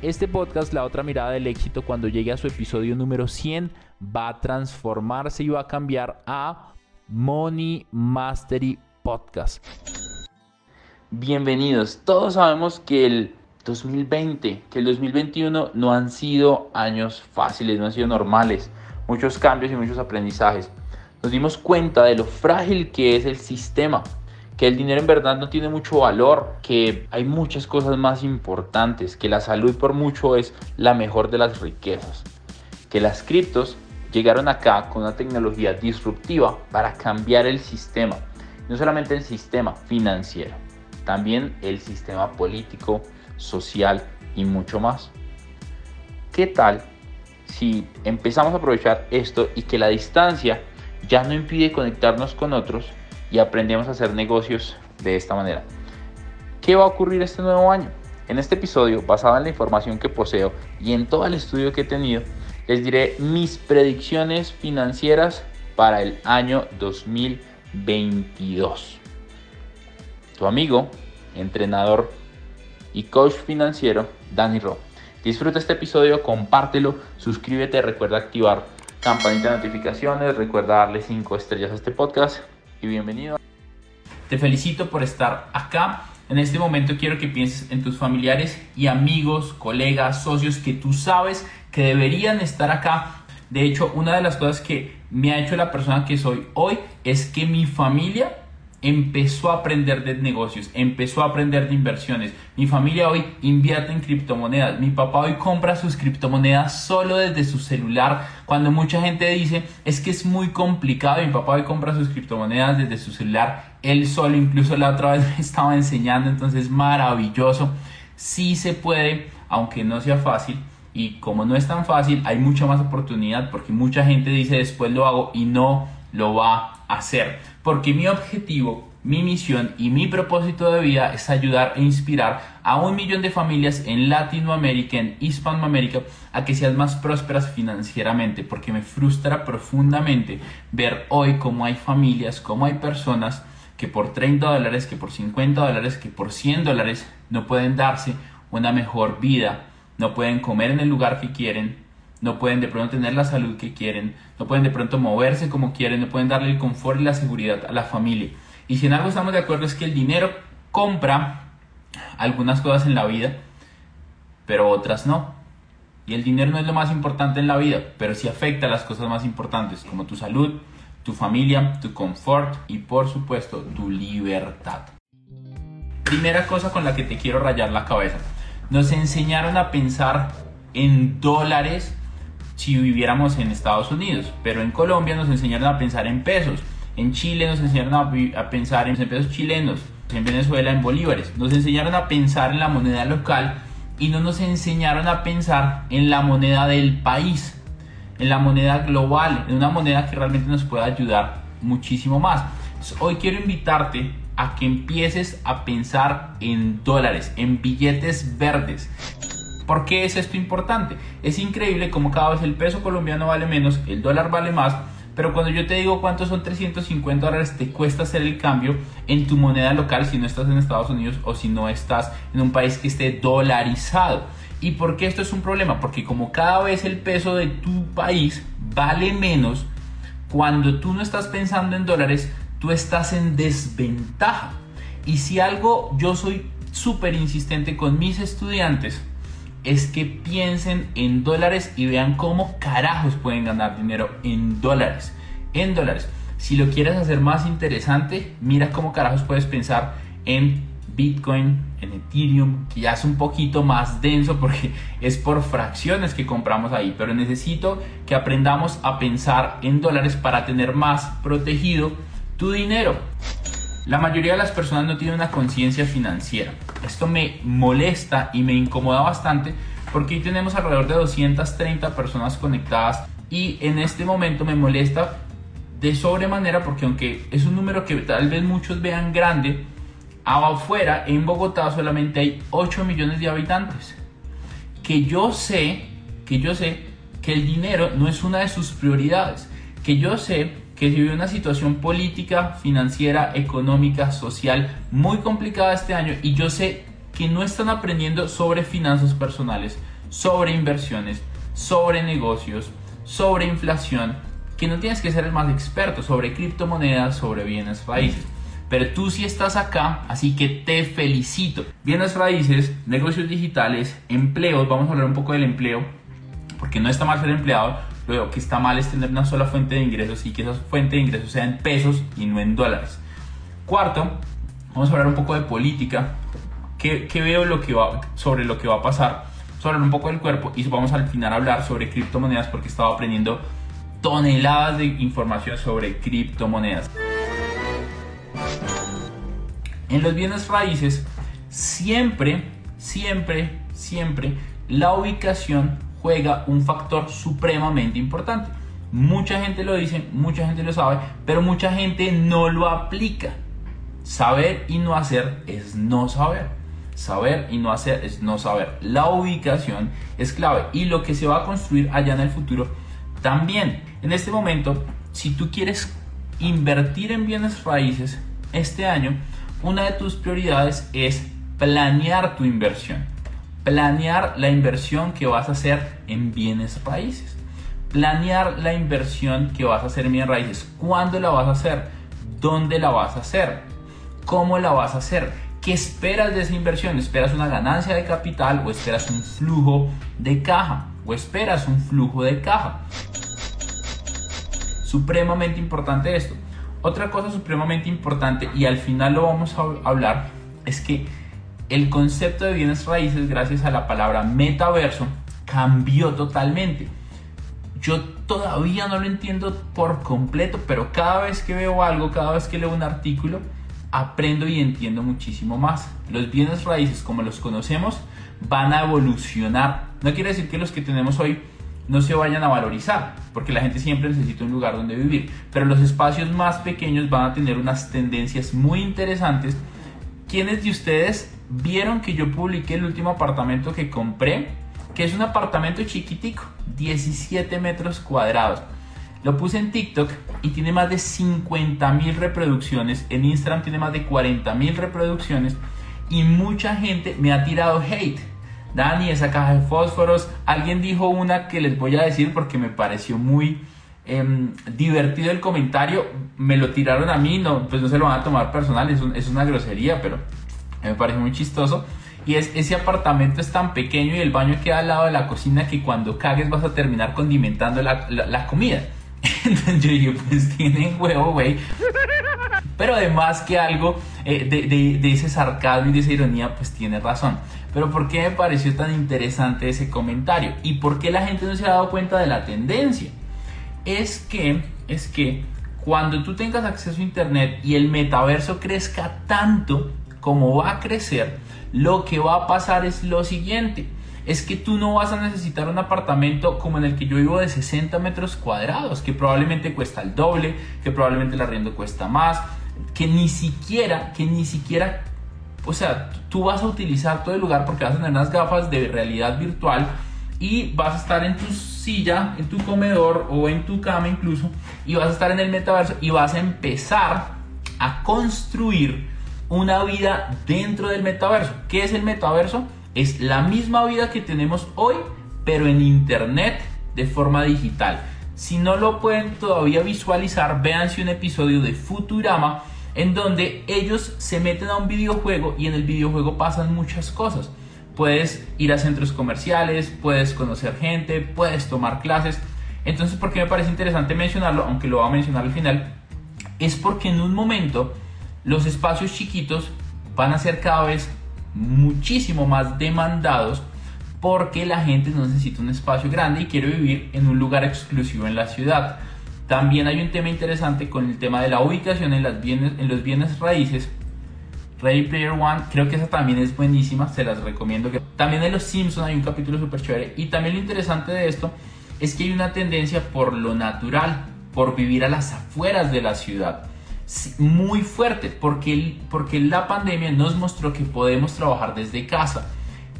Este podcast, La otra mirada del éxito, cuando llegue a su episodio número 100, va a transformarse y va a cambiar a Money Mastery Podcast. Bienvenidos. Todos sabemos que el 2020, que el 2021 no han sido años fáciles, no han sido normales. Muchos cambios y muchos aprendizajes. Nos dimos cuenta de lo frágil que es el sistema que el dinero en verdad no tiene mucho valor, que hay muchas cosas más importantes, que la salud por mucho es la mejor de las riquezas, que las criptos llegaron acá con una tecnología disruptiva para cambiar el sistema, no solamente el sistema financiero, también el sistema político, social y mucho más. ¿Qué tal si empezamos a aprovechar esto y que la distancia ya no impide conectarnos con otros y aprendemos a hacer negocios de esta manera. ¿Qué va a ocurrir este nuevo año? En este episodio, basado en la información que poseo y en todo el estudio que he tenido, les diré mis predicciones financieras para el año 2022. Tu amigo, entrenador y coach financiero, Danny Ro. Disfruta este episodio, compártelo, suscríbete, recuerda activar campanita de notificaciones, recuerda darle 5 estrellas a este podcast y bienvenido. Te felicito por estar acá. En este momento quiero que pienses en tus familiares y amigos, colegas, socios que tú sabes que deberían estar acá. De hecho, una de las cosas que me ha hecho la persona que soy hoy es que mi familia empezó a aprender de negocios, empezó a aprender de inversiones. Mi familia hoy invierte en criptomonedas. Mi papá hoy compra sus criptomonedas solo desde su celular. Cuando mucha gente dice es que es muy complicado, mi papá hoy compra sus criptomonedas desde su celular. Él solo, incluso la otra vez me estaba enseñando, entonces maravilloso. Sí se puede, aunque no sea fácil. Y como no es tan fácil, hay mucha más oportunidad porque mucha gente dice después lo hago y no lo va a hacer. Porque mi objetivo, mi misión y mi propósito de vida es ayudar e inspirar a un millón de familias en Latinoamérica, en Hispanoamérica, a que sean más prósperas financieramente. Porque me frustra profundamente ver hoy cómo hay familias, cómo hay personas que por 30 dólares, que por 50 dólares, que por 100 dólares no pueden darse una mejor vida, no pueden comer en el lugar que quieren, no pueden de pronto tener la salud que quieren, no pueden de pronto moverse como quieren, no pueden darle el confort y la seguridad a la familia. Y si en algo estamos de acuerdo es que el dinero compra algunas cosas en la vida, pero otras no. Y el dinero no es lo más importante en la vida, pero sí afecta a las cosas más importantes, como tu salud, tu familia, tu confort y por supuesto tu libertad. Primera cosa con la que te quiero rayar la cabeza. Nos enseñaron a pensar en dólares si viviéramos en Estados Unidos, pero en Colombia nos enseñaron a pensar en pesos, en Chile nos enseñaron a, pensar en pesos chilenos, en Venezuela en bolívares, nos enseñaron a pensar en la moneda local y no nos enseñaron a pensar en la moneda del país, en la moneda global, en una moneda que realmente nos pueda ayudar muchísimo más. hoy quiero invitarte a que empieces a pensar en dólares, en billetes verdes. ¿Por qué es esto importante? Es increíble como cada vez el peso colombiano vale menos, el dólar vale más, pero cuando yo te digo cuántos son 350 dólares te cuesta hacer el cambio en tu moneda local si no estás en Estados Unidos o si no estás en un país que esté dolarizado. ¿Y por qué esto es un problema? Porque como cada vez el peso de tu país vale menos, cuando tú no estás pensando en dólares, tú estás en desventaja. Y si algo yo soy súper insistente con mis estudiantes, es que piensen en dólares y vean cómo carajos pueden ganar dinero en dólares. En dólares. Si lo quieres hacer más interesante, mira cómo carajos puedes pensar en Bitcoin, en Ethereum, que ya es un poquito más denso porque es por fracciones que compramos ahí, pero necesito que aprendamos a pensar en dólares para tener más protegido tu dinero. La mayoría de las personas no tienen una conciencia financiera. Esto me molesta y me incomoda bastante porque hoy tenemos alrededor de 230 personas conectadas y en este momento me molesta de sobremanera porque aunque es un número que tal vez muchos vean grande, afuera en Bogotá solamente hay 8 millones de habitantes. Que yo sé, que yo sé que el dinero no es una de sus prioridades. Que yo sé que vive una situación política, financiera, económica, social muy complicada este año y yo sé que no están aprendiendo sobre finanzas personales, sobre inversiones, sobre negocios, sobre inflación, que no tienes que ser el más experto sobre criptomonedas, sobre bienes raíces. Pero tú sí estás acá, así que te felicito. Bienes raíces, negocios digitales, empleos, vamos a hablar un poco del empleo, porque no está mal ser empleado, lo que está mal es tener una sola fuente de ingresos y que esa fuente de ingresos sea en pesos y no en dólares. Cuarto, vamos a hablar un poco de política, qué, veo sobre lo que va a pasar, sobre un poco del cuerpo y vamos al final a hablar sobre criptomonedas porque estaba aprendiendo toneladas de información sobre criptomonedas. En los bienes raíces, siempre, siempre, siempre, la ubicación juega un factor supremamente importante. Mucha gente lo dice, mucha gente lo sabe, pero mucha gente no lo aplica. Saber y no hacer es no saber. Saber y no hacer es no saber. La ubicación es clave y lo que se va a construir allá en el futuro también. En este momento, si tú quieres invertir en bienes raíces este año, una de tus prioridades es planear tu inversión. Planear la inversión que vas a hacer en bienes raíces. Planear la inversión que vas a hacer en bienes raíces. ¿Cuándo la vas a hacer? ¿Dónde la vas a hacer? ¿Cómo la vas a hacer? ¿Qué esperas de esa inversión? ¿Esperas una ganancia de capital o esperas un flujo de caja? ¿O esperas un flujo de caja? Supremamente importante esto. Otra cosa supremamente importante, y al final lo vamos a hablar, es que el concepto de bienes raíces, gracias a la palabra metaverso, cambió totalmente. Yo todavía no lo entiendo por completo, pero cada vez que veo algo, cada vez que leo un artículo, aprendo y entiendo muchísimo más. Los bienes raíces, como los conocemos, van a evolucionar. No quiere decir que los que tenemos hoy no se vayan a valorizar, porque la gente siempre necesita un lugar donde vivir, pero los espacios más pequeños van a tener unas tendencias muy interesantes. ¿Quiénes de ustedes vieron que yo publiqué el último apartamento que compré? Que es un apartamento chiquitico, 17 metros cuadrados. Lo puse en TikTok y tiene más de 50 mil reproducciones. En Instagram tiene más de 40 mil reproducciones. Y mucha gente me ha tirado hate Dani, esa caja de fósforos. Alguien dijo una que les voy a decir porque me pareció muy em, divertido el comentario. Me lo tiraron a mí, no, pues no se lo van a tomar personal, es, es una grosería, pero me parece muy chistoso. Y es, ese apartamento es tan pequeño y el baño queda al lado de la cocina que cuando cagues vas a terminar condimentando la, la, comida. Entonces yo dije, pues tienen huevo, güey. Pero además que algo eh, de, de, de, ese sarcasmo y de esa ironía, pues tiene razón. Pero ¿por qué me pareció tan interesante ese comentario? ¿Y por qué la gente no se ha dado cuenta de la tendencia? Es que, es que cuando tú tengas acceso a Internet y el metaverso crezca tanto como va a crecer, lo que va a pasar es lo siguiente. Es que tú no vas a necesitar un apartamento como en el que yo vivo de 60 metros cuadrados, que probablemente cuesta el doble, que probablemente el arriendo cuesta más, que ni siquiera, que ni siquiera o sea, tú vas a utilizar todo el lugar porque vas a tener unas gafas de realidad virtual y vas a estar en tu silla, en tu comedor o en tu cama incluso y vas a estar en el metaverso y vas a empezar a construir una vida dentro del metaverso. ¿Qué es el metaverso? Es la misma vida que tenemos hoy, pero en internet de forma digital. Si no lo pueden todavía visualizar, véanse un episodio de Futurama en donde ellos se meten a un videojuego y en el videojuego pasan muchas cosas. puedes ir a centros comerciales, puedes conocer gente, puedes tomar clases. Entonces, ¿por qué me parece interesante mencionarlo? Aunque lo voy a mencionar al final, es porque en un momento los espacios chiquitos van a ser cada vez muchísimo más demandados porque la gente no necesita un espacio grande y quiere vivir en un lugar exclusivo en la ciudad. También hay un tema interesante con el tema de la ubicación en, los bienes raíces. Ready Player One, creo que esa también es buenísima, se las recomiendo. También en Los Simpsons hay un capítulo súper chévere. Y también lo interesante de esto es que hay una tendencia por lo natural, por vivir a las afueras de la ciudad. Muy fuerte, porque, porque la pandemia nos mostró que podemos trabajar desde casa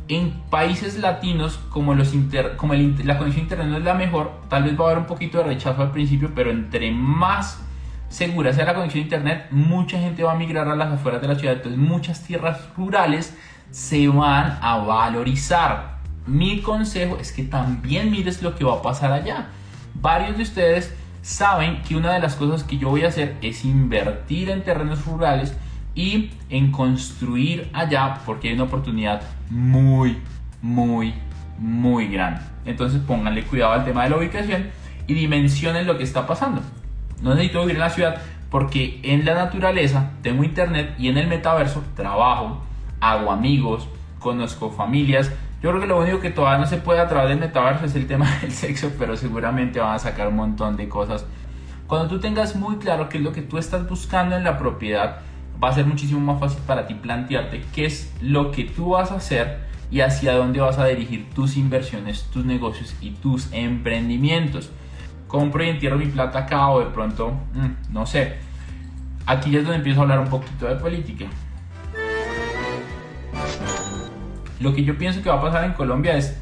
en países latinos, como, los como la conexión a internet no es la mejor, tal vez va a haber un poquito de rechazo al principio, pero entre más segura sea la conexión a internet, mucha gente va a migrar a las afueras de la ciudad, entonces muchas tierras rurales se van a valorizar. Mi consejo es que también mires lo que va a pasar allá. Varios de ustedes saben que una de las cosas que yo voy a hacer es invertir en terrenos rurales y en construir allá porque hay una oportunidad muy, muy, muy grande. Entonces pónganle cuidado al tema de la ubicación y dimensionen lo que está pasando. No necesito vivir en la ciudad porque en la naturaleza tengo internet y en el metaverso trabajo, hago amigos, conozco familias. Yo creo que lo único que todavía no se puede a través del metaverso es el tema del sexo, pero seguramente van a sacar un montón de cosas. Cuando tú tengas muy claro qué es lo que tú estás buscando en la propiedad, va a ser muchísimo más fácil para ti plantearte qué es lo que tú vas a hacer y hacia dónde vas a dirigir tus inversiones, tus negocios y tus emprendimientos. Compro y entierro mi plata acá o de pronto, mm, no sé. Aquí es donde empiezo a hablar un poquito de política. Lo que yo pienso que va a pasar en Colombia es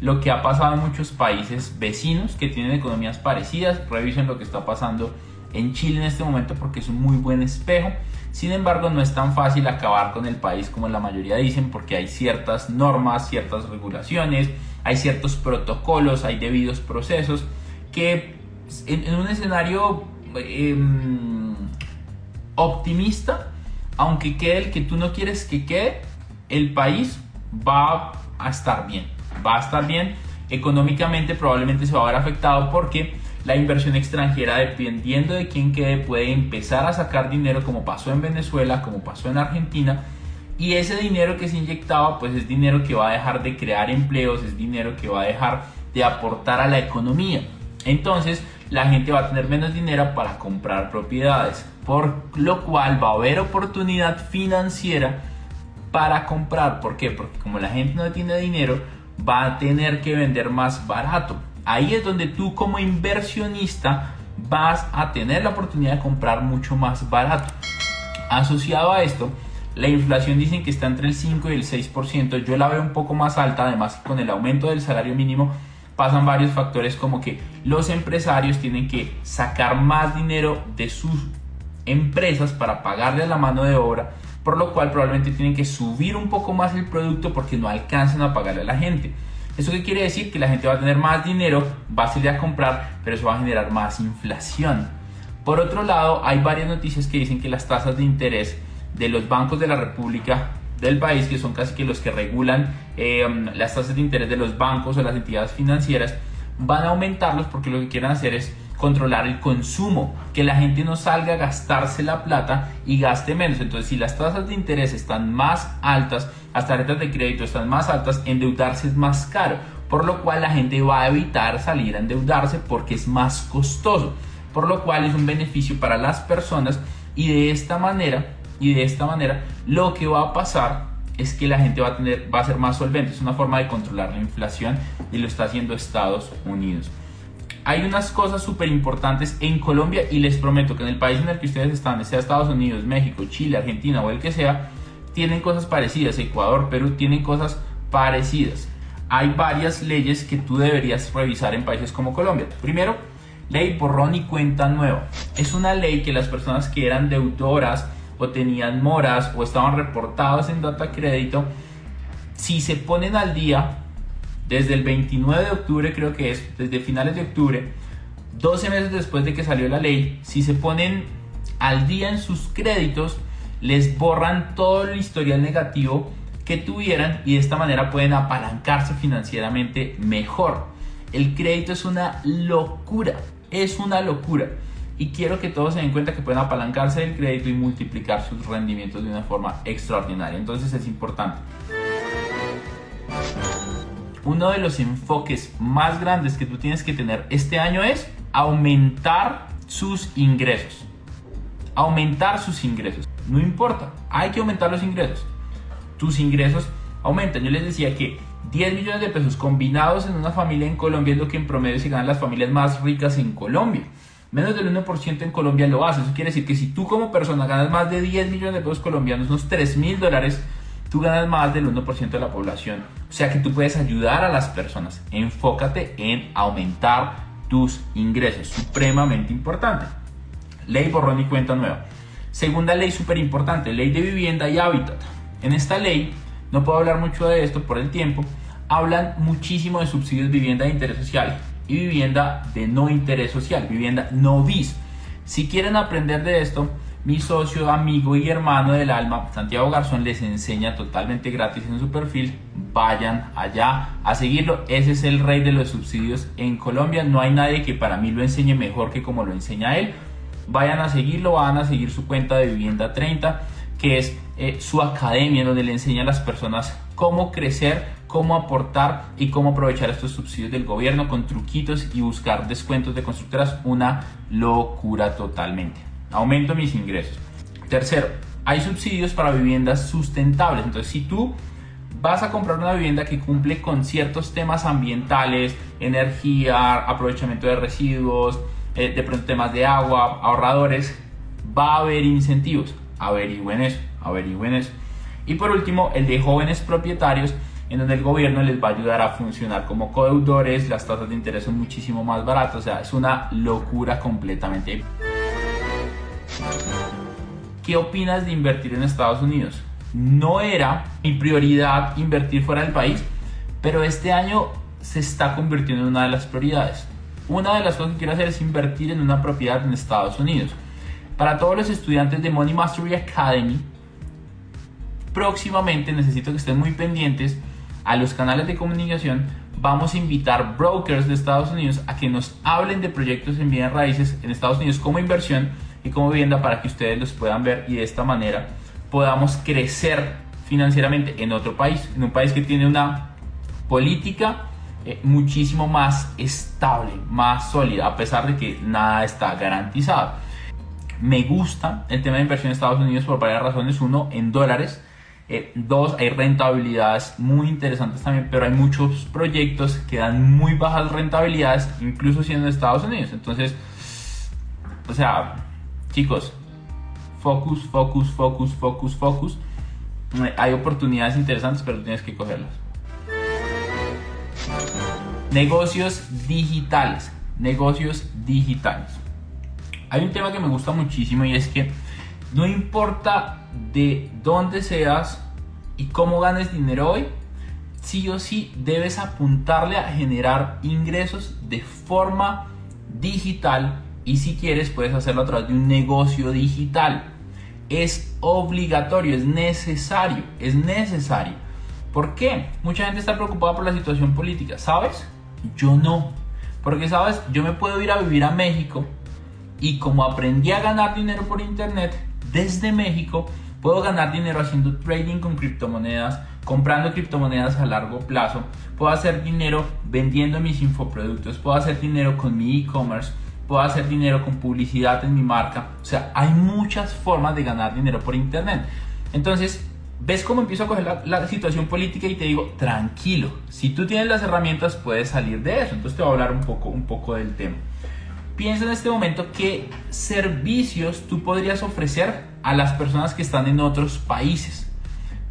lo que ha pasado en muchos países vecinos que tienen economías parecidas. Revisen lo que está pasando en Chile en este momento porque es un muy buen espejo. Sin embargo, no es tan fácil acabar con el país como la mayoría dicen porque hay ciertas normas, ciertas regulaciones, hay ciertos protocolos, hay debidos procesos que en, un escenario em, optimista, aunque quede el que tú no quieres que quede, el país va a estar bien, va a estar bien. Económicamente probablemente se va a ver afectado porque la inversión extranjera, dependiendo de quién quede, puede empezar a sacar dinero como pasó en Venezuela, como pasó en Argentina. Y ese dinero que se inyectaba, pues es dinero que va a dejar de crear empleos, es dinero que va a dejar de aportar a la economía. Entonces, la gente va a tener menos dinero para comprar propiedades, por lo cual va a haber oportunidad financiera para comprar. ¿Por qué? Porque como la gente no tiene dinero, va a tener que vender más barato. Ahí es donde tú como inversionista vas a tener la oportunidad de comprar mucho más barato. Asociado a esto, la inflación dicen que está entre el 5 y el 6%. Yo la veo un poco más alta, además con el aumento del salario mínimo pasan varios factores como que los empresarios tienen que sacar más dinero de sus empresas para pagarle a la mano de obra, por lo cual probablemente tienen que subir un poco más el producto porque no alcanzan a pagarle a la gente. ¿Eso qué quiere decir? Que la gente va a tener más dinero, va a salir a comprar, pero eso va a generar más inflación. Por otro lado, hay varias noticias que dicen que las tasas de interés de los bancos de la República del país, que son casi que los que regulan eh, las tasas de interés de los bancos o las entidades financieras, van a aumentarlos porque lo que quieren hacer es controlar el consumo, que la gente no salga a gastarse la plata y gaste menos. Entonces, si las tasas de interés están más altas, las tarjetas de crédito están más altas, endeudarse es más caro, por lo cual la gente va a evitar salir a endeudarse porque es más costoso, por lo cual es un beneficio para las personas y de esta manera y de esta manera lo que va a pasar es que la gente va a tener va a ser más solvente, es una forma de controlar la inflación y lo está haciendo Estados Unidos hay unas cosas súper importantes en Colombia y les prometo que en el país en el que ustedes están, sea Estados Unidos, México, Chile, Argentina o el que sea, tienen cosas parecidas. Ecuador, Perú tienen cosas parecidas. Hay varias leyes que tú deberías revisar en países como Colombia. Primero, ley borrón y cuenta nueva. Es una ley que las personas que eran deudoras o tenían moras o estaban reportadas en data crédito, si se ponen al día desde el 29 de octubre creo que es, desde finales de octubre, 12 meses después de que salió la ley, si se ponen al día en sus créditos, les borran todo el historial negativo que tuvieran y de esta manera pueden apalancarse financieramente mejor. El crédito es una locura, es una locura. Y quiero que todos se den cuenta que pueden apalancarse del crédito y multiplicar sus rendimientos de una forma extraordinaria. Entonces es importante. Uno de los enfoques más grandes que tú tienes que tener este año es aumentar sus ingresos. Aumentar sus ingresos. No importa, hay que aumentar los ingresos. Tus ingresos aumentan. Yo les decía que 10 millones de pesos combinados en una familia en Colombia es lo que en promedio se ganan las familias más ricas en Colombia. Menos del 1% en Colombia lo hace. Eso quiere decir que si tú como persona ganas más de 10 millones de pesos colombianos, unos 3 mil dólares, tú ganas más del 1% de la población. O sea que tú puedes ayudar a las personas. Enfócate en aumentar tus ingresos. Supremamente importante. Ley borrón y cuenta nueva. Segunda ley súper importante, ley de vivienda y hábitat. En esta ley, no puedo hablar mucho de esto por el tiempo, hablan muchísimo de subsidios vivienda de interés social y vivienda de no interés social, vivienda no bis. Si quieren aprender de esto, mi socio, amigo y hermano del alma, Santiago Garzón, les enseña totalmente gratis en su perfil. Vayan allá a seguirlo. Ese es el rey de los subsidios en Colombia. No hay nadie que para mí lo enseñe mejor que como lo enseña él. Vayan a seguirlo, van a seguir su cuenta de Vivienda 30, que es eh, su academia donde le enseña a las personas cómo crecer, cómo aportar y cómo aprovechar estos subsidios del gobierno con truquitos y buscar descuentos de constructoras. Una locura totalmente. Aumento mis ingresos. Tercero, hay subsidios para viviendas sustentables. Entonces, si tú vas a comprar una vivienda que cumple con ciertos temas ambientales, energía, aprovechamiento de residuos, eh, de pronto temas de agua, ahorradores, va a haber incentivos. Averigüen eso, averigüen eso. Y por último, el de jóvenes propietarios, en donde el gobierno les va a ayudar a funcionar como codeudores, las tasas de interés son muchísimo más baratas, o sea, es una locura completamente. ¿Qué opinas de invertir en Estados Unidos? No era mi prioridad invertir fuera del país, pero este año se está convirtiendo en una de las prioridades. Una de las cosas que quiero hacer es invertir en una propiedad en Estados Unidos. Para todos los estudiantes de Money Mastery Academy, próximamente necesito que estén muy pendientes a los canales de comunicación. Vamos a invitar brokers de Estados Unidos a que nos hablen de proyectos en bienes raíces en Estados Unidos como inversión y como vivienda para que ustedes los puedan ver y de esta manera podamos crecer financieramente en otro país, en un país que tiene una política eh, muchísimo más estable, más sólida, a pesar de que nada está garantizado. Me gusta el tema de inversión en Estados Unidos por varias razones. Uno, en dólares. Eh, dos, hay rentabilidades muy interesantes también, pero hay muchos proyectos que dan muy bajas rentabilidades, incluso siendo en Estados Unidos. Entonces, o sea, chicos, focus, focus, focus, focus, focus. Hay oportunidades interesantes, pero tienes que cogerlas. Negocios digitales. Negocios digitales. Hay un tema que me gusta muchísimo y es que no importa de dónde seas y cómo ganes dinero hoy, sí o sí debes apuntarle a generar ingresos de forma digital y si quieres puedes hacerlo a través de un negocio digital. Es obligatorio, es necesario, es necesario. ¿Por qué? Mucha gente está preocupada por la situación política, ¿sabes? Yo no. Porque, ¿sabes? Yo me puedo ir a vivir a México y como aprendí a ganar dinero por internet desde México, puedo ganar dinero haciendo trading con criptomonedas, comprando criptomonedas a largo plazo, puedo hacer dinero vendiendo mis infoproductos, puedo hacer dinero con mi e-commerce, puedo hacer dinero con publicidad en mi marca. O sea, hay muchas formas de ganar dinero por internet. Entonces, ves cómo empiezo a coger la, situación política y te digo, tranquilo, si tú tienes las herramientas puedes salir de eso. Entonces te voy a hablar un poco, un poco del tema. Piensa en este momento qué servicios tú podrías ofrecer a las personas que están en otros países.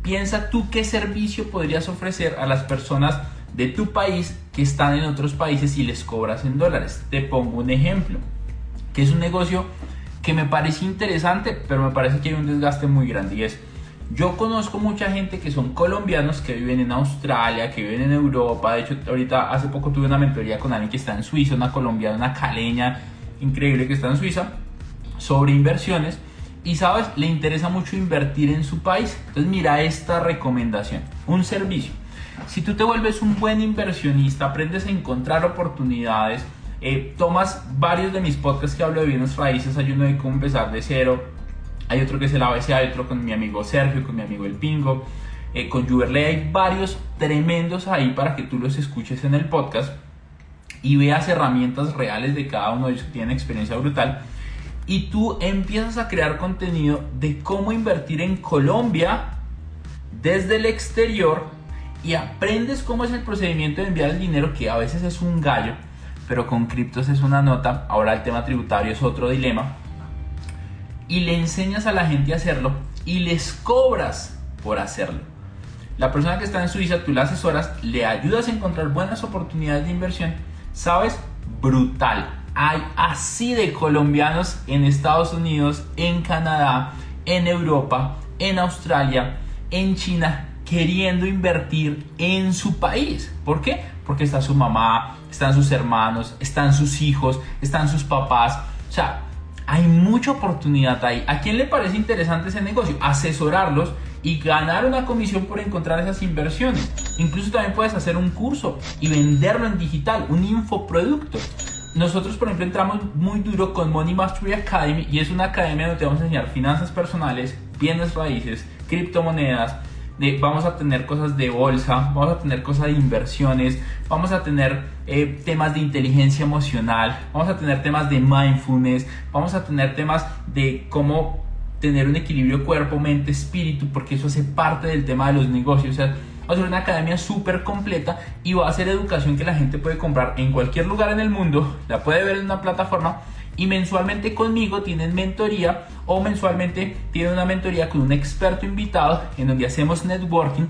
Piensa tú qué servicio podrías ofrecer a las personas de tu país que están en otros países y les cobras en dólares. Te pongo un ejemplo, que es un negocio que me parece interesante, pero me parece que hay un desgaste muy grande y es yo conozco mucha gente que son colombianos que viven en Australia, que viven en Europa. De hecho, ahorita hace poco tuve una mentoría con alguien que está en Suiza, una colombiana, una caleña increíble que está en Suiza, sobre inversiones. y sabes, le interesa mucho invertir en su país. Entonces mira esta recomendación, un servicio. Si tú te vuelves un buen inversionista, aprendes a encontrar oportunidades, eh, tomas varios de mis podcasts que hablo de bienes raíces, hay uno de cómo empezar de cero, hay otro que es el ABC, hay otro con mi amigo Sergio, con mi amigo El Pingo, eh, con Juberle, hay varios tremendos ahí para que tú los escuches en el podcast y veas herramientas reales de cada uno de ellos que tienen experiencia brutal. Y tú empiezas a crear contenido de cómo invertir en Colombia desde el exterior y aprendes cómo es el procedimiento de enviar el dinero que a veces es un gallo pero con criptos es una nota. Ahora el tema tributario es otro dilema. Y le enseñas a la gente a hacerlo y les cobras por hacerlo. La persona que está en Suiza tú la asesoras le ayudas a encontrar buenas oportunidades de inversión sabes brutal. Hay así de colombianos en Estados Unidos, en Canadá, en Europa, en Australia, en China, queriendo invertir en su país. ¿Por qué? Porque está su mamá, están sus hermanos, están sus hijos, están sus papás. O sea, hay mucha oportunidad ahí. ¿A quién le parece interesante ese negocio? Asesorarlos y ganar una comisión por encontrar esas inversiones. Incluso también puedes hacer un curso y venderlo en digital, un infoproducto nosotros, por ejemplo, entramos muy duro con Money Mastery Academy y es una academia donde vamos a enseñar finanzas personales, bienes raíces, criptomonedas, vamos a tener cosas de bolsa, vamos a tener cosas de inversiones, vamos a tener eh, temas de inteligencia emocional, vamos a tener temas de mindfulness, vamos a tener temas de cómo tener un equilibrio cuerpo, mente, espíritu, porque eso hace parte del tema de los negocios. O sea, va a ser una academia súper completa y va a ser educación que la gente puede comprar en cualquier lugar en el mundo, la puede ver en una plataforma y mensualmente conmigo tienen mentoría o mensualmente tienen una mentoría con un experto invitado en donde hacemos networking.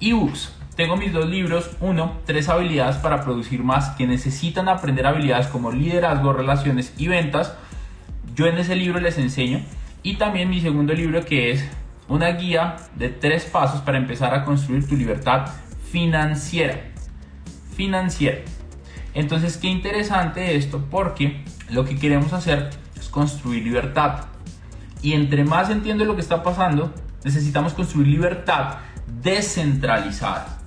Ebooks. Tengo mis dos libros. Uno, tres habilidades para producir más que necesitan aprender habilidades como liderazgo, relaciones y ventas. Yo en ese libro les enseño y también mi segundo libro que es una guía de tres pasos para empezar a construir tu libertad financiera. Financiera. Entonces, qué interesante esto porque lo que queremos hacer es construir libertad. Y entre más entiendo lo que está pasando, necesitamos construir libertad descentralizada.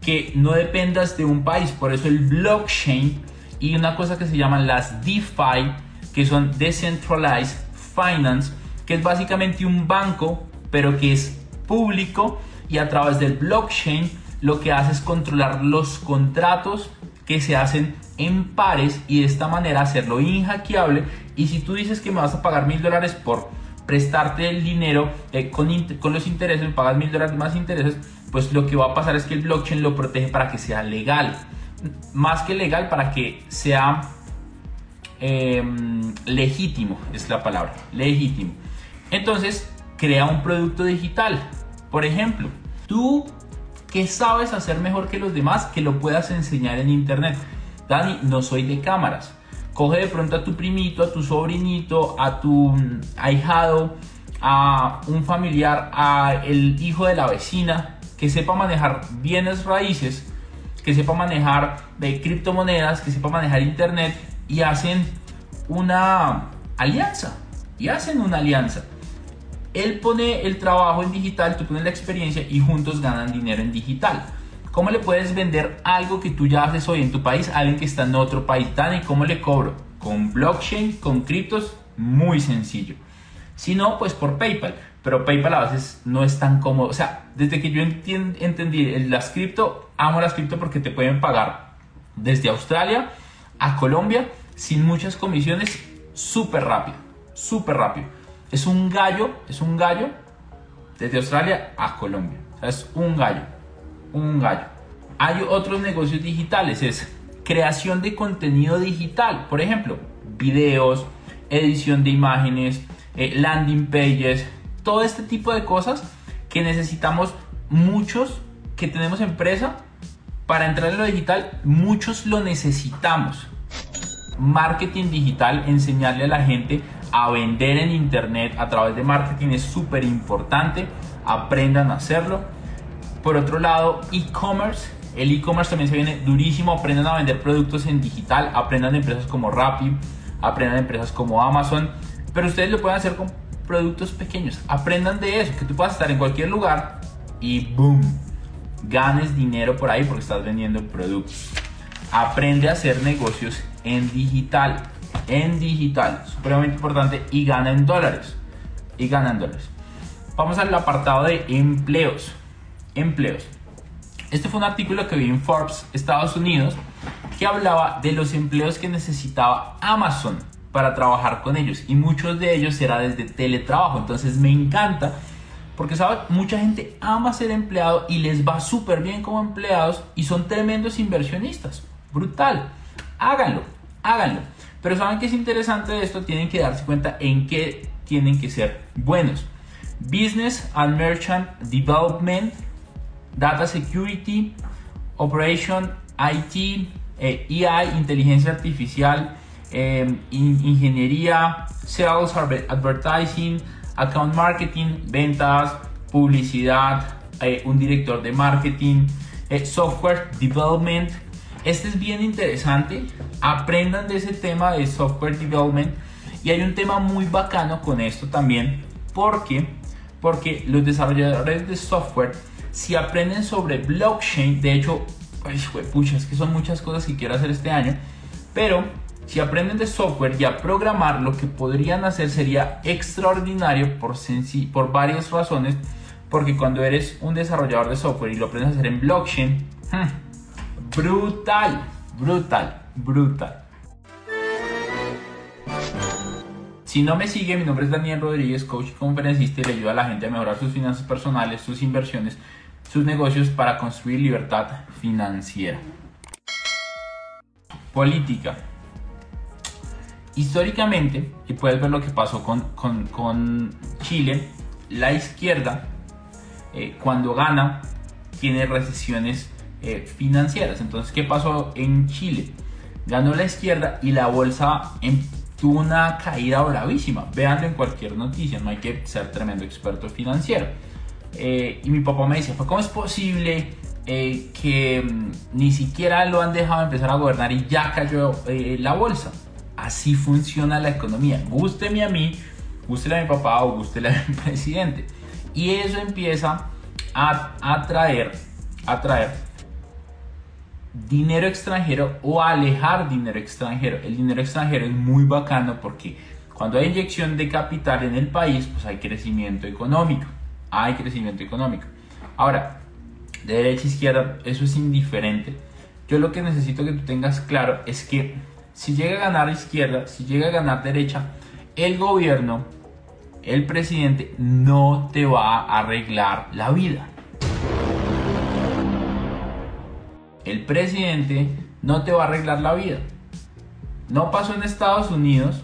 Que no dependas de un país. Por eso el blockchain y una cosa que se llaman las DeFi, que son Decentralized Finance, que es básicamente un banco, pero que es público y a través del blockchain lo que hace es controlar los contratos que se hacen en pares y de esta manera hacerlo inhackeable. Y si tú dices que me vas a pagar mil dólares por prestarte el dinero eh, con, con, los intereses, pagas mil dólares más intereses, pues lo que va a pasar es que el blockchain lo protege para que sea legal. Más que legal, para que sea Em, legítimo, es la palabra, legítimo. Entonces, crea un producto digital. Por ejemplo, tú que sabes hacer mejor que los demás, que lo puedas enseñar en internet. Dani, no soy de cámaras. Coge de pronto a tu primito, a tu sobrinito, a tu ahijado, a un familiar, a el hijo de la vecina, que sepa manejar bienes raíces, que sepa manejar de criptomonedas, que sepa manejar internet y hacen una alianza. Y hacen una alianza. Él pone el trabajo en digital, tú pones la experiencia y juntos ganan dinero en digital. ¿Cómo le puedes vender algo que tú ya haces hoy en tu país a alguien que está en otro país? ¿Y cómo le cobro? Con blockchain, con criptos, muy sencillo. Si no, pues por PayPal. Pero PayPal a veces no es tan cómodo. O sea, desde que yo entendí las cripto, amo las cripto porque te pueden pagar desde Australia a Colombia sin muchas comisiones, súper rápido, súper rápido. Es un gallo, es un gallo desde Australia a Colombia. es un gallo, un gallo. Hay otros negocios digitales, es creación de contenido digital, por ejemplo, videos, edición de imágenes, eh, landing pages, todo este tipo de cosas que necesitamos muchos que tenemos empresa para entrar en lo digital, muchos lo necesitamos marketing digital, enseñarle a la gente a vender en internet a través de marketing es súper importante, aprendan a hacerlo. Por otro lado, e-commerce, El e-commerce también se viene durísimo. Aprendan a vender productos en digital. Aprendan de empresas como Rappi. Aprendan de empresas como Amazon. Pero ustedes lo pueden hacer con productos pequeños. Aprendan de eso. Que tú puedas estar en cualquier lugar y boom. Ganes dinero por ahí porque estás vendiendo productos. Aprende a hacer negocios en digital. En digital. Supremamente importante. Y gana en dólares. Y gana. Vamos al apartado de empleos. Empleos. Este fue un artículo que vi en Forbes, Estados Unidos, que hablaba de los empleos que necesitaba Amazon para trabajar con ellos. Y muchos de ellos era desde teletrabajo. Entonces me encanta porque, ¿sabes? Mucha gente ama ser empleado y les va súper bien como empleados y son tremendos inversionistas. Brutal. Háganlo, háganlo. Pero ¿saben qué es interesante esto? Tienen que darse cuenta en qué tienen que ser buenos. Business and Merchant Development, Data Security, Operation IT, eh, EI, Inteligencia Artificial, em, Ingeniería, Sales, Advertising, Account Marketing, Ventas, Publicidad, eh, un director de marketing, eh, Software Development. Este es bien interesante. Aprendan de ese tema de Software Development. Y hay un tema muy bacano con esto también, porque porque los desarrolladores de software, si aprenden sobre blockchain, de hecho, pues, pucha, es que son muchas cosas que quiero hacer este año, pero si aprenden de software y a programar, lo que podrían hacer sería extraordinario por, por varias razones, porque cuando eres un desarrollador de software y lo aprendes a hacer en blockchain, hmm, brutal, brutal, brutal. Si no me sigue, mi nombre es Daniel Rodríguez, coach y conferencista y le ayuda a la gente a mejorar sus finanzas personales, sus inversiones, sus negocios para construir libertad financiera. Política. Históricamente, y puedes ver lo que pasó con, Chile, la izquierda, eh, cuando gana, tiene recesiones eh, financieras. Entonces, ¿qué pasó en Chile? Ganó la izquierda y la bolsa empezó tuvo una caída bravísima. Veanlo en cualquier noticia, no hay que ser tremendo experto financiero. Eh, y mi papá me decía, ¿cómo es posible eh, que mm, ni siquiera lo han dejado empezar a gobernar y ya cayó eh, la bolsa? Así funciona la economía. Gústeme a mí, gústele a mi papá o gústele a mi presidente. Y eso empieza a atraer, a atraer dinero extranjero o alejar dinero extranjero. El dinero extranjero es muy bacano porque cuando hay inyección de capital en el país, pues hay crecimiento económico. Hay crecimiento económico. Ahora, de derecha a izquierda, eso es indiferente. Yo lo que necesito que tú tengas claro es que si llega a ganar izquierda, si llega a ganar derecha, el gobierno, el presidente, no te va a arreglar la vida. El presidente no te va a arreglar la vida. No pasó en Estados Unidos.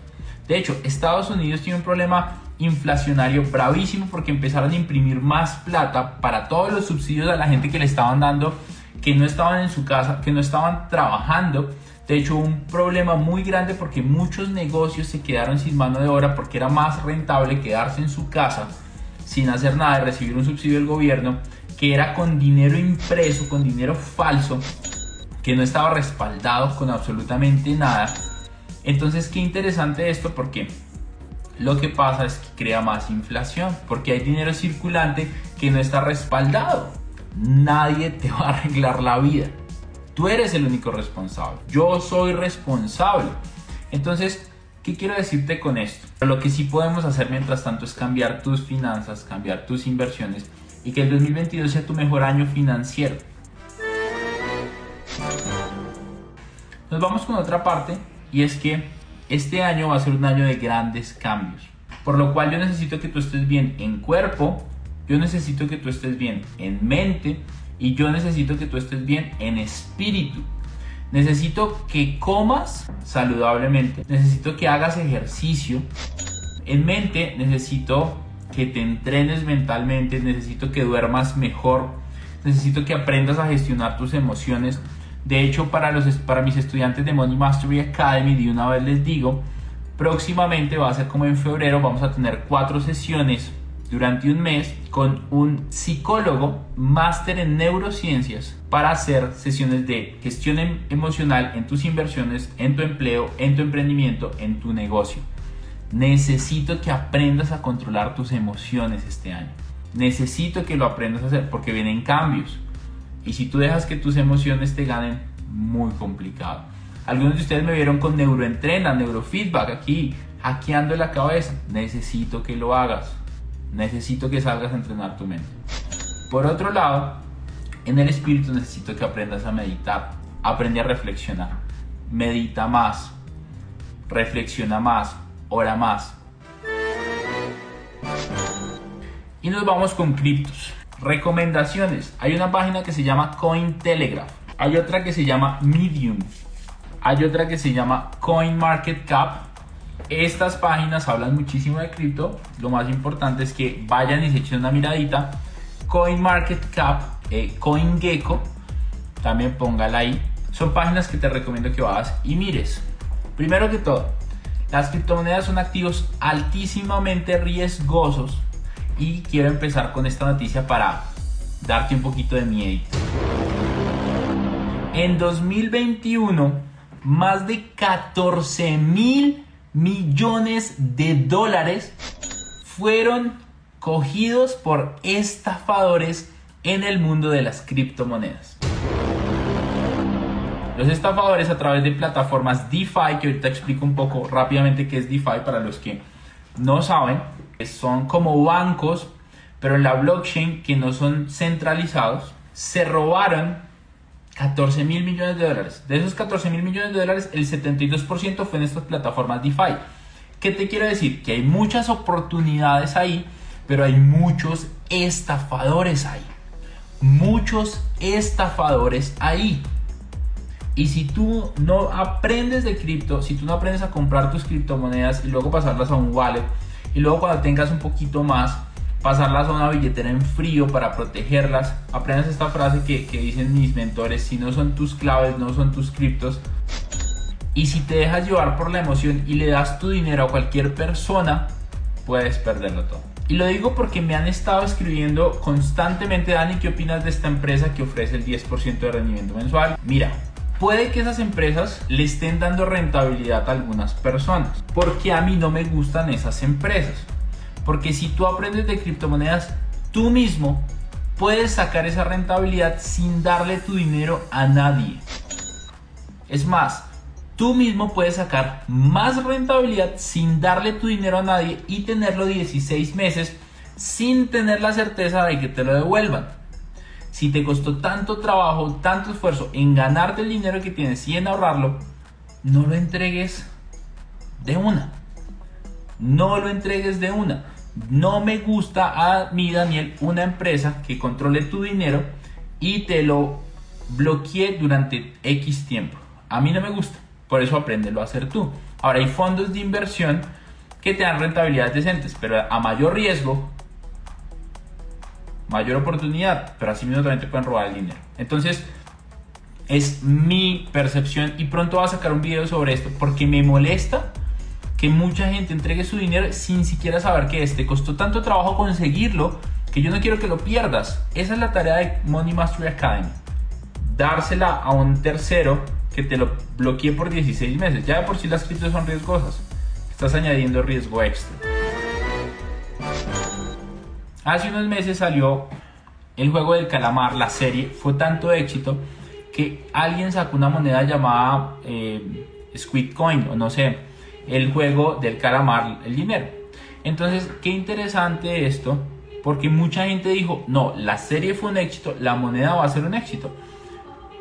De hecho, Estados Unidos tiene un problema inflacionario bravísimo porque empezaron a imprimir más plata para todos los subsidios a la gente que le estaban dando, que no estaban en su casa, que no estaban trabajando. De hecho, un problema muy grande porque muchos negocios se quedaron sin mano de obra porque era más rentable quedarse en su casa sin hacer nada, de recibir un subsidio del gobierno que era con dinero impreso, con dinero falso, que no estaba respaldado con absolutamente nada. Entonces, qué interesante esto porque lo que pasa es que crea más inflación, porque hay dinero circulante que no está respaldado. Nadie te va a arreglar la vida. Tú eres el único responsable. Yo soy responsable. Entonces, ¿qué quiero decirte con esto? Lo que sí podemos hacer mientras tanto es cambiar tus finanzas, cambiar tus inversiones y que el 2022 sea tu mejor año financiero. Nos vamos con otra parte y es que este año va a ser un año de grandes cambios. Por lo cual yo necesito que tú estés bien en cuerpo, yo necesito que tú estés bien en mente y yo necesito que tú estés bien en espíritu. Necesito que comas saludablemente, necesito que hagas ejercicio. En mente necesito que te entrenes mentalmente, necesito que duermas mejor, necesito que aprendas a gestionar tus emociones. De hecho, para, los, para mis estudiantes de Money Mastery Academy, de una vez les digo, próximamente va a ser como en febrero, vamos a tener cuatro sesiones durante un mes con un psicólogo máster en neurociencias para hacer sesiones de gestión em- emocional en tus inversiones, en tu empleo, en tu emprendimiento, en tu negocio. Necesito que aprendas a controlar tus emociones este año. Necesito que lo aprendas a hacer porque vienen cambios. Y si tú dejas que tus emociones te ganen, muy complicado. Algunos de ustedes me vieron con neuroentrena, neurofeedback aquí, hackeando la cabeza. Necesito que lo hagas. Necesito que salgas a entrenar tu mente. Por otro lado, en el espíritu necesito que aprendas a meditar. Aprende a reflexionar. Medita más. Reflexiona más. Ora más. Y nos vamos con criptos. Recomendaciones. Hay una página que se llama Cointelegraph. Hay otra que se llama Medium. Hay otra que se llama CoinMarketCap. Estas páginas hablan muchísimo de cripto. Lo más importante es que vayan y se echen una miradita. CoinMarketCap, eh, CoinGecko, también póngala ahí. Son páginas que te recomiendo que vayas y mires. Primero que todo, las criptomonedas son activos altísimamente riesgosos y quiero empezar con esta noticia para darte un poquito de miedo. En 2021, más de 14 mil millones de dólares fueron cogidos por estafadores en el mundo de las criptomonedas. Los estafadores a través de plataformas DeFi, que ahorita explico un poco rápidamente qué es DeFi para los que no saben, son como bancos, pero en la blockchain que no son centralizados, se robaron 14 mil millones de dólares. De esos 14 mil millones de dólares, el 72% fue en estas plataformas DeFi. ¿Qué te quiero decir? Que hay muchas oportunidades ahí, pero hay muchos estafadores ahí. Muchos estafadores ahí. Y si tú no aprendes de cripto, si tú no aprendes a comprar tus criptomonedas y luego pasarlas a un wallet, y luego cuando tengas un poquito más, pasarlas a una billetera en frío para protegerlas. Aprendas esta frase que, que dicen mis mentores, si no son tus claves, no son tus criptos. Y si te dejas llevar por la emoción y le das tu dinero a cualquier persona, puedes perderlo todo. Y lo digo porque me han estado escribiendo constantemente, Dani, ¿qué opinas de esta empresa que ofrece el 10% de rendimiento mensual? Mira, puede que esas empresas le estén dando rentabilidad a algunas personas, porque a mí no me gustan esas empresas. Porque si tú aprendes de criptomonedas, tú mismo puedes sacar esa rentabilidad sin darle tu dinero a nadie. Es más, tú mismo puedes sacar más rentabilidad sin darle tu dinero a nadie y tenerlo 16 meses sin tener la certeza de que te lo devuelvan. Si te costó tanto trabajo, tanto esfuerzo en ganarte el dinero que tienes y en ahorrarlo, no lo entregues de una. No lo entregues de una. No me gusta a mí, Daniel, una empresa que controle tu dinero y te lo bloquee durante X tiempo. A mí no me gusta. Por eso apréndelo a hacer tú. Ahora hay fondos de inversión que te dan rentabilidades decentes, pero a mayor riesgo, mayor oportunidad, pero así mismo también te pueden robar el dinero. Entonces, es mi percepción y pronto voy a sacar un video sobre esto porque me molesta que mucha gente entregue su dinero sin siquiera saber que este costó tanto trabajo conseguirlo que yo no quiero que lo pierdas. Esa es la tarea de Money Mastery Academy. Dársela a un tercero que te lo bloquee por 16 meses. Ya de por sí las criptos son riesgosas. Estás añadiendo riesgo extra. Hace unos meses salió el juego del calamar, la serie. Fue tanto éxito que alguien sacó una moneda llamada eh, Squid Coin o no sé el juego del calamar, el dinero. Entonces, qué interesante esto, porque mucha gente dijo, no, la serie fue un éxito, la moneda va a ser un éxito.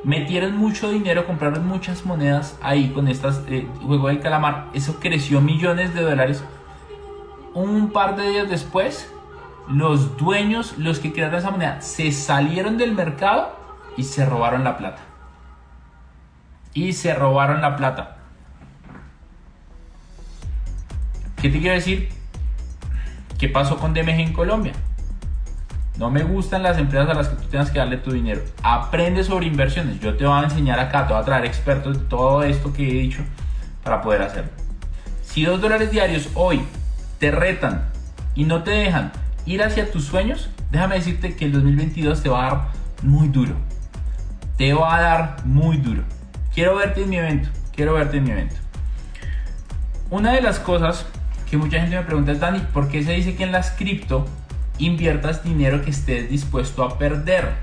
Metieron mucho dinero, compraron muchas monedas ahí con estas eh, juego del calamar, eso creció millones de dólares. Un par de días después, los dueños, los que crearon esa moneda, se salieron del mercado y se robaron la plata. Y se robaron la plata. ¿Qué te quiero decir? ¿Qué pasó con DMG en Colombia? No me gustan las empresas a las que tú tengas que darle tu dinero. Aprende sobre inversiones. Yo te voy a enseñar acá, te voy a traer expertos de todo esto que he dicho para poder hacerlo. Si dos dólares diarios hoy te retan y no te dejan ir hacia tus sueños, déjame decirte que el 2022 te va a dar muy duro. Te va a dar muy duro. Quiero verte en mi evento. Quiero verte en mi evento. Una de las cosas que mucha gente me pregunta es, Dani, ¿por qué se dice que en las cripto inviertas dinero que estés dispuesto a perder?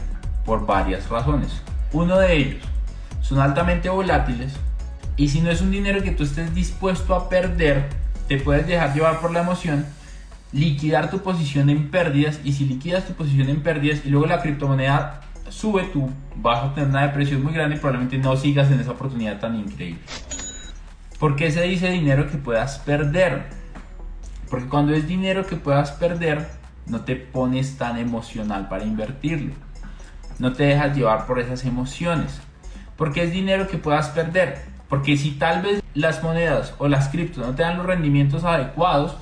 Por varias razones. Uno de ellos, son altamente volátiles y si no es un dinero que tú estés dispuesto a perder, te puedes dejar llevar por la emoción, liquidar tu posición en pérdidas y si liquidas tu posición en pérdidas y luego la criptomoneda sube, tú vas a tener una depresión muy grande y probablemente no sigas en esa oportunidad tan increíble. ¿Por qué se dice dinero que puedas perder? Porque cuando es dinero que puedas perder, no te pones tan emocional para invertirlo. No te dejas llevar por esas emociones. Porque es dinero que puedas perder. Porque si tal vez las monedas o las criptos no te dan los rendimientos adecuados,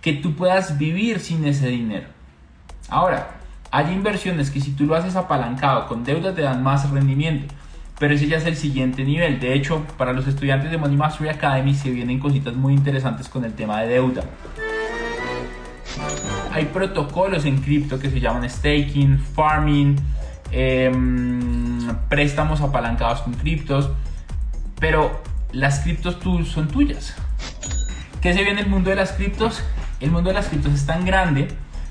que tú puedas vivir sin ese dinero. Ahora, hay inversiones que si tú lo haces apalancado con deuda te dan más rendimiento, pero ese ya es el siguiente nivel. De hecho, para los estudiantes de Money Mastery Academy se vienen cositas muy interesantes con el tema de deuda. Hay protocolos en cripto que se llaman staking, farming, em, préstamos apalancados con criptos pero las criptos son tuyas. ¿Qué se viene en el mundo de las criptos? El mundo de las criptos es tan grande,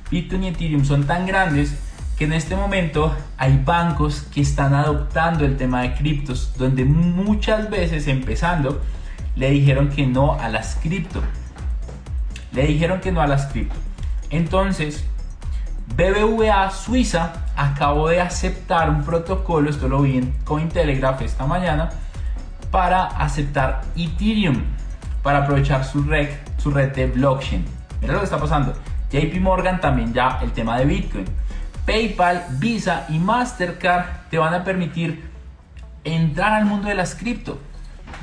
Bitcoin y Ethereum son tan grandes que en este momento hay bancos que están adoptando el tema de criptos, donde muchas veces empezando le dijeron que no a las cripto. Le dijeron que no a las cripto. Entonces, BBVA Suiza acabó de aceptar un protocolo, esto lo vi en Cointelegraph esta mañana, para aceptar Ethereum, para aprovechar su red, su red de blockchain. Mira lo que está pasando. JP Morgan también ya el tema de Bitcoin. PayPal, Visa y Mastercard te van a permitir entrar al mundo de las cripto.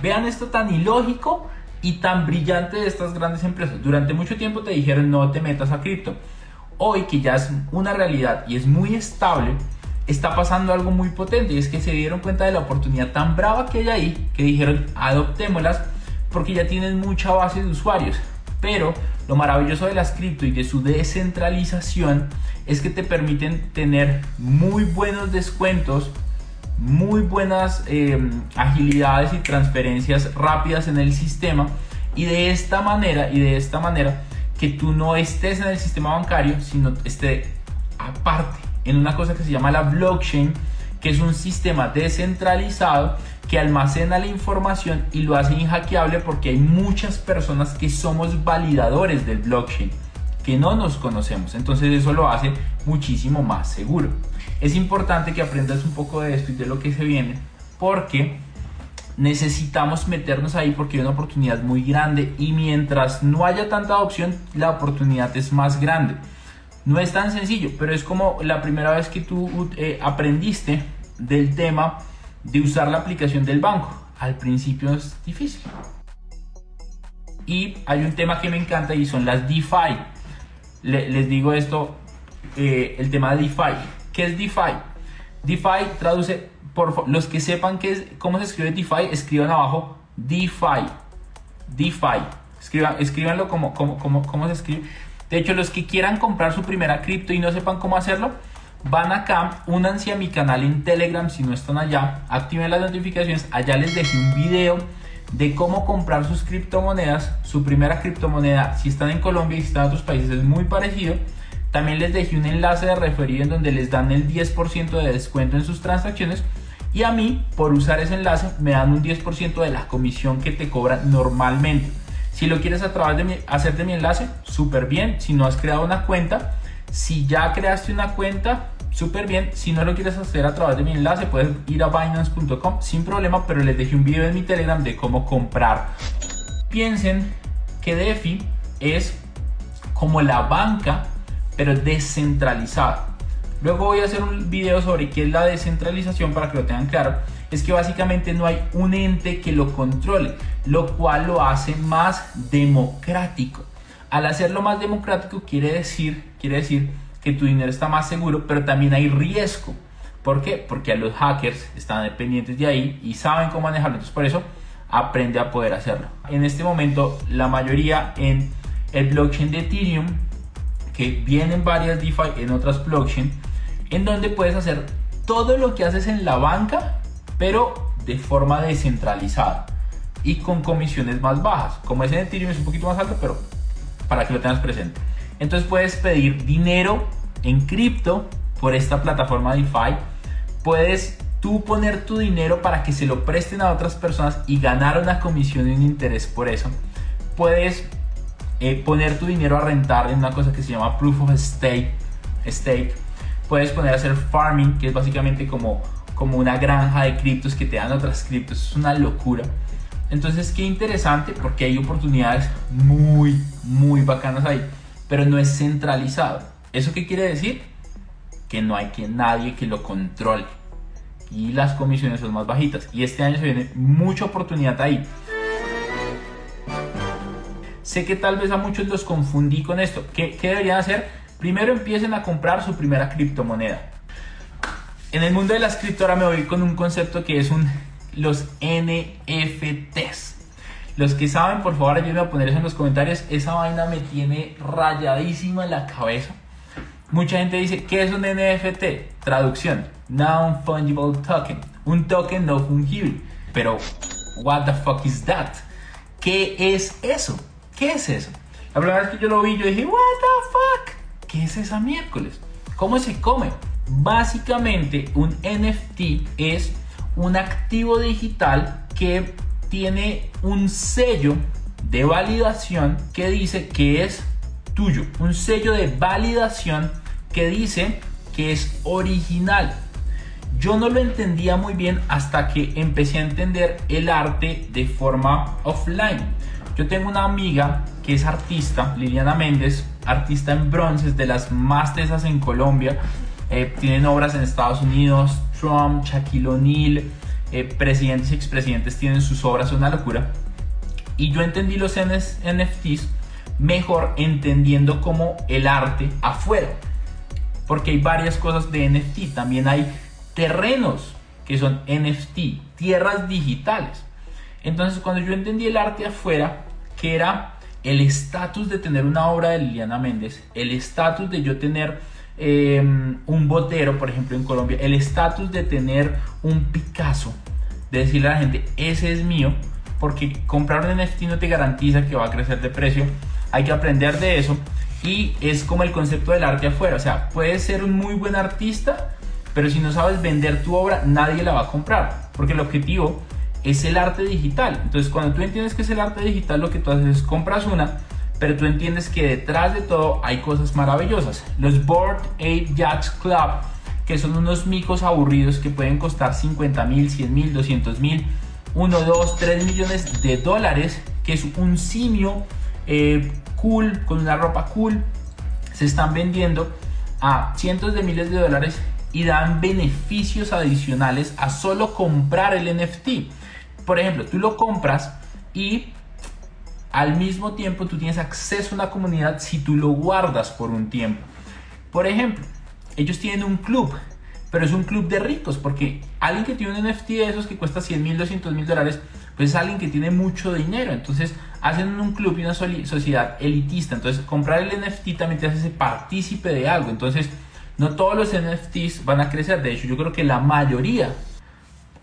Vean esto tan ilógico y tan brillante de estas grandes empresas. Durante mucho tiempo te dijeron no te metas a cripto. Hoy que ya es una realidad y es muy estable, está pasando algo muy potente y es que se dieron cuenta de la oportunidad tan brava que hay ahí que dijeron adoptémoslas porque ya tienen mucha base de usuarios. Pero lo maravilloso de las cripto y de su descentralización es que te permiten tener muy buenos descuentos, muy buenas em, agilidades y transferencias rápidas en el sistema. Y de esta manera y de esta manera que tú no estés en el sistema bancario sino esté aparte en una cosa que se llama la blockchain, que es un sistema descentralizado que almacena la información y lo hace inhackeable porque hay muchas personas que somos validadores del blockchain, que no nos conocemos. Entonces eso lo hace muchísimo más seguro. Es importante que aprendas un poco de esto y de lo que se viene, porque necesitamos meternos ahí porque hay una oportunidad muy grande y mientras no haya tanta opción, la oportunidad es más grande. No es tan sencillo, pero es como la primera vez que tú eh, aprendiste del tema de usar la aplicación del banco. Al principio es difícil. Y hay un tema que me encanta y son las DeFi. les digo esto, eh, el tema de DeFi. ¿Qué es DeFi? DeFi traduce, por los que sepan qué es, cómo se escribe DeFi, escriban abajo DeFi. DeFi. Escriban, escríbanlo como, como, como, cómo se escribe. De hecho, los que quieran comprar su primera cripto y no sepan cómo hacerlo, van acá, únanse a mi canal en Telegram si no están allá, activen las notificaciones, allá les dejé un video de cómo comprar sus criptomonedas, su primera criptomoneda, si están en Colombia y si están en otros países es muy parecido. También les dejé un enlace de referido en donde les dan el 10% de descuento en sus transacciones y a mí, por usar ese enlace, me dan un 10% de la comisión que te cobran normalmente. Si lo quieres a través de hacer de mi enlace, súper bien. Si no has creado una cuenta, si ya creaste una cuenta, súper bien. Si no lo quieres hacer a través de mi enlace, puedes ir a binance.com sin problema, pero les dejé un video en mi Telegram de cómo comprar. Piensen que DeFi es como la banca, pero descentralizada. Luego voy a hacer un video sobre qué es la descentralización para que lo tengan claro es que básicamente no hay un ente que lo controle, lo cual lo hace más democrático. Al hacerlo más democrático quiere decir, quiere decir que tu dinero está más seguro, pero también hay riesgo. ¿Por qué? Porque los hackers están dependientes de ahí y saben cómo manejarlo. Entonces por eso aprende a poder hacerlo. En este momento la mayoría en el blockchain de Ethereum que vienen varias DeFi en otras blockchain, en donde puedes hacer todo lo que haces en la banca, pero de forma descentralizada y con comisiones más bajas. Como es en Ethereum es un poquito más alto, pero para que lo tengas presente. Entonces puedes pedir dinero en cripto por esta plataforma DeFi. Puedes tú poner tu dinero para que se lo presten a otras personas y ganar una comisión y un interés por eso. Puedes eh, poner tu dinero a rentar en una cosa que se llama proof of stake. stake. Puedes poner a hacer farming, que es básicamente como, como una granja de criptos que te dan otras criptos. Es una locura. Entonces, qué interesante porque hay oportunidades muy, muy bacanas ahí, pero no es centralizado. ¿Eso qué quiere decir? Que no hay que nadie que lo controle y las comisiones son más bajitas. Y este año se viene mucha oportunidad ahí. Sé que tal vez a muchos los confundí con esto. ¿Qué, deberían hacer? Primero empiecen a comprar su primera criptomoneda. En el mundo de las cripto ahora me voy con un concepto que es un los NFTs. Los que saben, por favor, ayúdenme a poner eso en los comentarios. Esa vaina me tiene rayadísima en la cabeza. Mucha gente dice, ¿qué es un NFT? Traducción, Non-Fungible Token. Un token no fungible. Pero, what the fuck is that? ¿Qué es eso? ¿Qué es eso? La primera vez que yo lo vi, yo dije, what the fuck? ¿Qué es esa miércoles? ¿Cómo se come? Básicamente, un NFT es un activo digital que tiene un sello de validación que dice que es tuyo. Un sello de validación que dice que es original. Yo no lo entendía muy bien hasta que empecé a entender el arte de forma offline. Yo tengo una amiga que es artista, Liliana Méndez, artista en bronces de las más tesas en Colombia. Eh, tienen obras en Estados Unidos, Trump, Shaquille O'Neal, eh, presidentes y expresidentes tienen sus obras, una locura. Y yo entendí los NFTs mejor entendiendo como el arte afuera. Porque hay varias cosas de NFT. También hay terrenos que son NFT, tierras digitales. Entonces cuando yo entendí el arte afuera, que era el estatus de tener una obra de Liliana Méndez, el estatus de yo tener em, un botero, por ejemplo, en Colombia, el estatus de tener un Picasso, de decirle a la gente, ese es mío, porque comprar un NFT no te garantiza que va a crecer de precio, hay que aprender de eso y es como el concepto del arte afuera, o sea, puedes ser un muy buen artista, pero si no sabes vender tu obra, nadie la va a comprar, porque el objetivo es el arte digital. Entonces, cuando tú entiendes que es el arte digital, lo que tú haces es compras una, pero tú entiendes que detrás de todo hay cosas maravillosas. Los Board Ape Yacht Club, que son unos micos aburridos que pueden costar 50 mil, 100 mil, 200 mil, 1, 2, 3 millones de dólares, que es un simio eh, cool, con una ropa cool, se están vendiendo a cientos de miles de dólares y dan beneficios adicionales a solo comprar el NFT. Por ejemplo, tú lo compras y al mismo tiempo tú tienes acceso a una comunidad si tú lo guardas por un tiempo. Por ejemplo, ellos tienen un club, pero es un club de ricos porque alguien que tiene un NFT de esos que cuesta 100 mil, 200 mil dólares, pues es alguien que tiene mucho dinero. Entonces hacen un club y una sociedad elitista. Entonces comprar el NFT también te hace partícipe de algo. Entonces no todos los NFTs van a crecer. De hecho, yo creo que la mayoría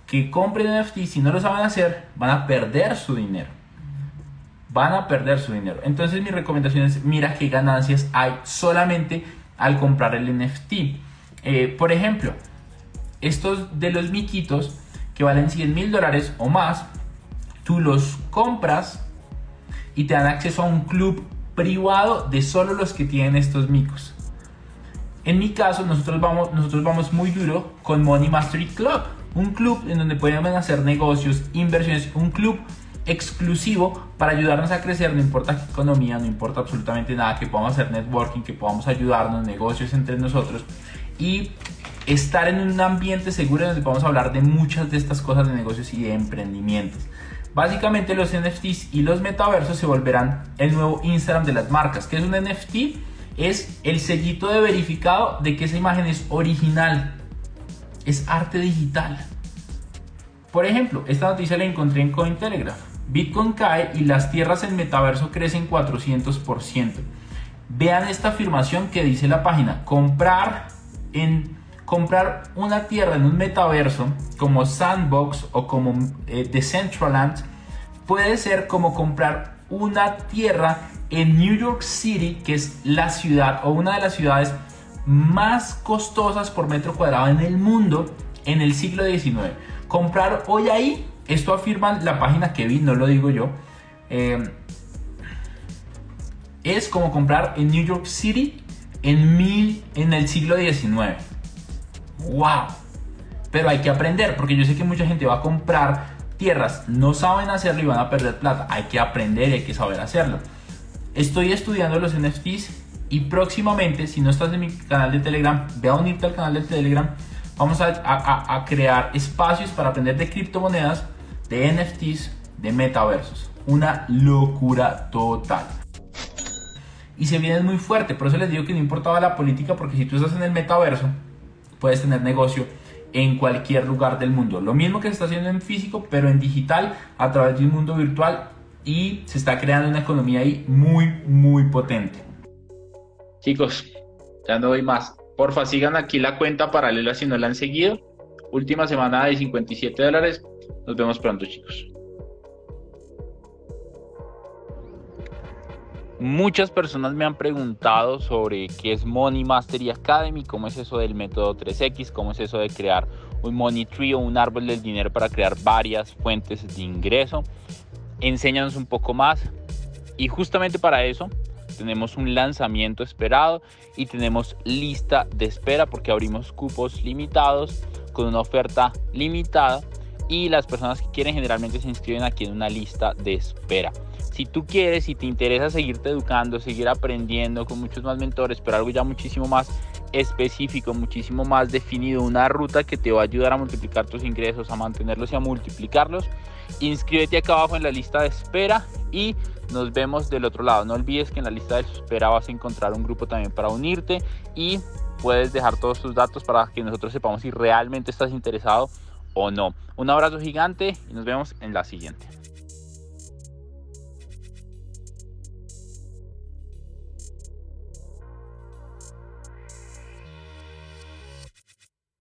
que compren NFTs, si no lo saben hacer, van a perder su dinero. Van a perder su dinero. Entonces mi recomendación es, mira qué ganancias hay solamente al comprar el NFT. Eh, por ejemplo, estos de los miquitos que valen 100 mil dólares o más, tú los compras y te dan acceso a un club privado de solo los que tienen estos micos. En mi caso, nosotros vamos, nosotros vamos muy duro con Money Mastery Club, un club en donde podemos hacer negocios, inversiones, un club exclusivo para ayudarnos a crecer, no importa qué economía, no importa absolutamente nada, que podamos hacer networking, que podamos ayudarnos, negocios entre nosotros y estar en un ambiente seguro donde podamos hablar de muchas de estas cosas de negocios y de emprendimientos. Básicamente los NFTs y los metaversos se volverán el nuevo Instagram de las marcas. ¿Qué es un NFT? Es el sellito de verificado de que esa imagen es original, es arte digital. Por ejemplo, esta noticia la encontré en Cointelegraph. Bitcoin cae y las tierras en metaverso crecen 400%. vean esta afirmación que dice la página, comprar en comprar una tierra en un metaverso como Sandbox o como eh, Decentraland puede ser como comprar una tierra en New York City, que es la ciudad o una de las ciudades más costosas por metro cuadrado en el mundo en el siglo XIX. Comprar hoy ahí, esto afirma la página que vi, no lo digo yo, eh, es como comprar en New York City en, mil, en el siglo XIX. ¡Wow! Pero hay que aprender, porque yo sé que mucha gente va a comprar tierras, no saben hacerlo y van a perder plata. Hay que aprender hay que saber hacerlo. Estoy estudiando los NFTs y próximamente, si no estás en mi canal de Telegram, ve a unirte al canal de Telegram. Vamos a, a crear espacios para aprender de criptomonedas, de NFTs, de metaversos. Una locura total y se viene muy fuerte. Por eso les digo que no importaba la política, porque si tú estás en el metaverso, puedes tener negocio en cualquier lugar del mundo. Lo mismo que se está haciendo en físico, pero en digital, a través de un mundo virtual, y se está creando una economía ahí muy, muy potente. Chicos, ya no doy más. Porfa, sigan aquí la cuenta paralela si no la han seguido. Última semana de 57 dólares. Nos vemos pronto, chicos. Muchas personas me han preguntado sobre qué es Money Mastery Academy, cómo es eso del método 3X, cómo es eso de crear un money tree o un árbol del dinero para crear varias fuentes de ingreso. Enséñanos un poco más. Y justamente para eso tenemos un lanzamiento esperado y tenemos lista de espera porque abrimos cupos limitados con una oferta limitada y las personas que quieren generalmente se inscriben aquí en una lista de espera. Si tú quieres, y te interesa seguirte educando, seguir aprendiendo con muchos más mentores, pero algo ya muchísimo más específico, muchísimo más definido, una ruta que te va a ayudar a multiplicar tus ingresos, a mantenerlos y a multiplicarlos, inscríbete acá abajo en la lista de espera y nos vemos del otro lado. No olvides que en la lista de espera vas a encontrar un grupo también para unirte y puedes dejar todos tus datos para que nosotros sepamos si realmente estás interesado o no. Un abrazo gigante y nos vemos en la siguiente.